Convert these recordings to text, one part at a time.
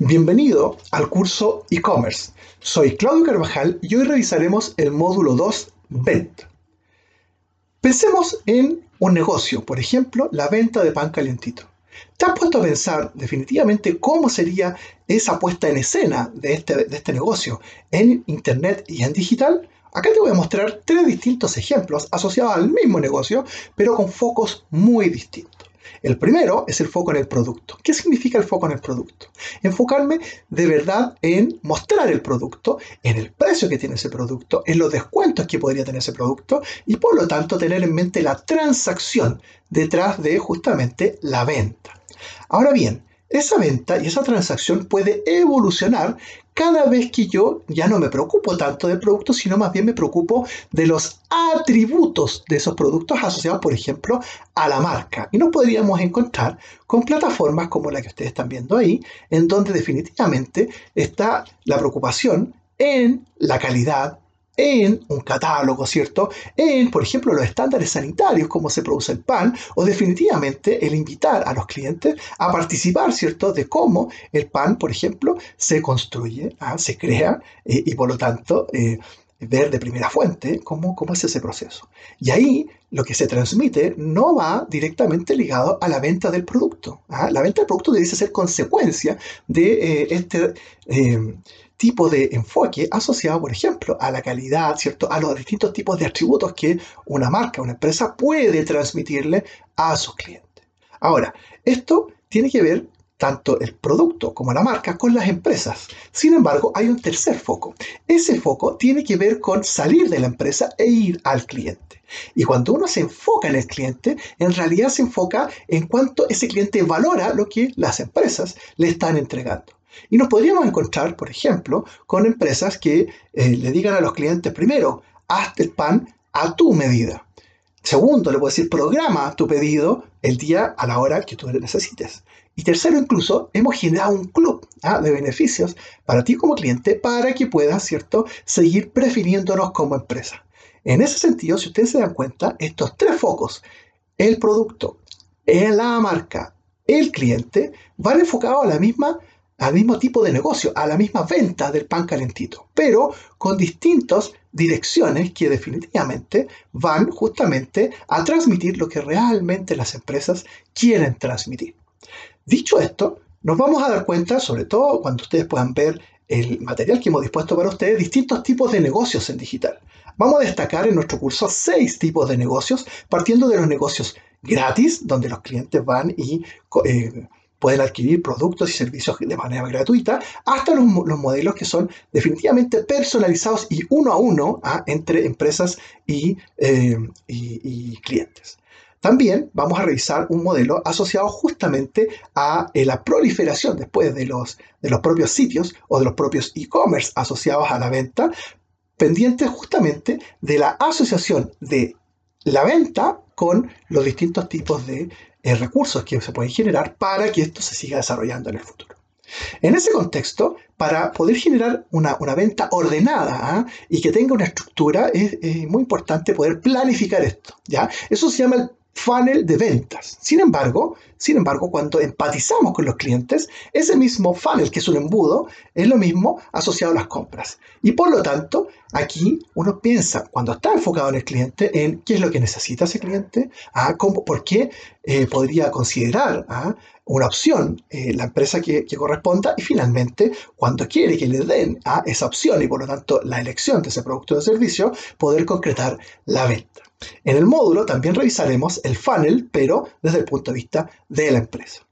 Bienvenido al curso e-commerce. Soy Claudio Carvajal y hoy revisaremos el módulo 2, venta. Pensemos en un negocio, por ejemplo, la venta de pan calientito. ¿Te has puesto a pensar definitivamente cómo sería esa puesta en escena de este, de este negocio en Internet y en digital? Acá te voy a mostrar tres distintos ejemplos asociados al mismo negocio, pero con focos muy distintos. El primero es el foco en el producto. ¿Qué significa el foco en el producto? Enfocarme de verdad en mostrar el producto, en el precio que tiene ese producto, en los descuentos que podría tener ese producto y por lo tanto tener en mente la transacción detrás de justamente la venta. Ahora bien, esa venta y esa transacción puede evolucionar cada vez que yo ya no me preocupo tanto del producto, sino más bien me preocupo de los atributos de esos productos asociados, por ejemplo, a la marca. Y nos podríamos encontrar con plataformas como la que ustedes están viendo ahí, en donde definitivamente está la preocupación en la calidad, en un catálogo, ¿cierto? En, por ejemplo, los estándares sanitarios, cómo se produce el pan, o definitivamente el invitar a los clientes a participar, ¿cierto?, de cómo el pan, por ejemplo, se construye, ¿ah? se crea eh, y por lo tanto eh, ver de primera fuente cómo, cómo es ese proceso. Y ahí lo que se transmite no va directamente ligado a la venta del producto. ¿ah? La venta del producto debe ser consecuencia de eh, este tipo de enfoque asociado, por ejemplo, a la calidad, ¿cierto? A los distintos tipos de atributos que una marca, una empresa puede transmitirle a sus clientes. Ahora, esto tiene que ver tanto el producto como la marca con las empresas. Sin embargo, hay un tercer foco. Ese foco tiene que ver con salir de la empresa e ir al cliente. Y cuando uno se enfoca en el cliente, en realidad se enfoca en cuánto ese cliente valora lo que las empresas le están entregando. Y nos podríamos encontrar, por ejemplo, con empresas que eh, le digan a los clientes, primero, haz el pan a tu medida. Segundo, le puedo decir, programa tu pedido el día a la hora que tú necesites. Y tercero, incluso, hemos generado un club ¿ah? de beneficios para ti como cliente para que puedas, ¿cierto?, seguir prefiriéndonos como empresa. En ese sentido, si ustedes se dan cuenta, estos tres focos, el producto, la marca, el cliente, van enfocados a la misma al mismo tipo de negocio, a la misma venta del pan calentito, pero con distintas direcciones que definitivamente van justamente a transmitir lo que realmente las empresas quieren transmitir. Dicho esto, nos vamos a dar cuenta, sobre todo cuando ustedes puedan ver el material que hemos dispuesto para ustedes, distintos tipos de negocios en digital. Vamos a destacar en nuestro curso seis tipos de negocios, partiendo de los negocios gratis, donde los clientes van y eh, pueden adquirir productos y servicios de manera gratuita, hasta los, modelos que son definitivamente personalizados y uno a uno ¿ah? entre empresas eh, y, clientes. También vamos a revisar un modelo asociado justamente a eh, la proliferación después de los, de los propios sitios o de los propios e-commerce asociados a la venta, pendientes justamente de la asociación de la venta con los distintos tipos de eh, recursos que se pueden generar para que esto se siga desarrollando en el futuro. En ese contexto, para poder generar una, venta ordenada ¿ah? y que tenga una estructura, es, es, muy importante poder planificar esto. ¿ya? Eso se llama el funnel de ventas. Sin embargo, sin embargo, cuando empatizamos con los clientes, ese mismo funnel, que es un embudo, es lo mismo asociado a las compras. Y por lo tanto, aquí uno piensa, cuando está enfocado en el cliente, en qué es lo que necesita ese cliente, ¿ah? por qué eh, podría considerar ¿ah? Una opción eh, la empresa que, corresponda y finalmente, cuando quiere que le den a esa opción y por lo tanto la elección de ese producto o servicio, poder concretar la venta. En el módulo también revisaremos el funnel, pero desde el punto de vista de la empresa.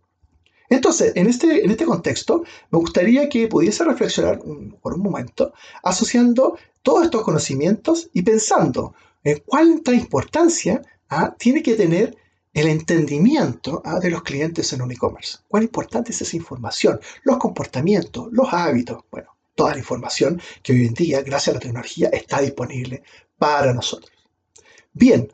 Entonces, en este, en este contexto, me gustaría que pudiese reflexionar por un momento, asociando todos estos conocimientos y pensando en cuánta importancia ¿ah? tiene que tener el entendimiento ¿ah? de los clientes en un e-commerce. Cuán importante es esa información, los comportamientos, los hábitos, bueno, toda la información que hoy en día, gracias a la tecnología, está disponible para nosotros. Bien,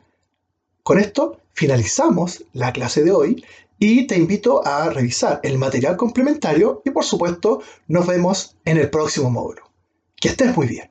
con esto finalizamos la clase de hoy y te invito a revisar el material complementario y por supuesto nos vemos en el próximo módulo. Que estés muy bien.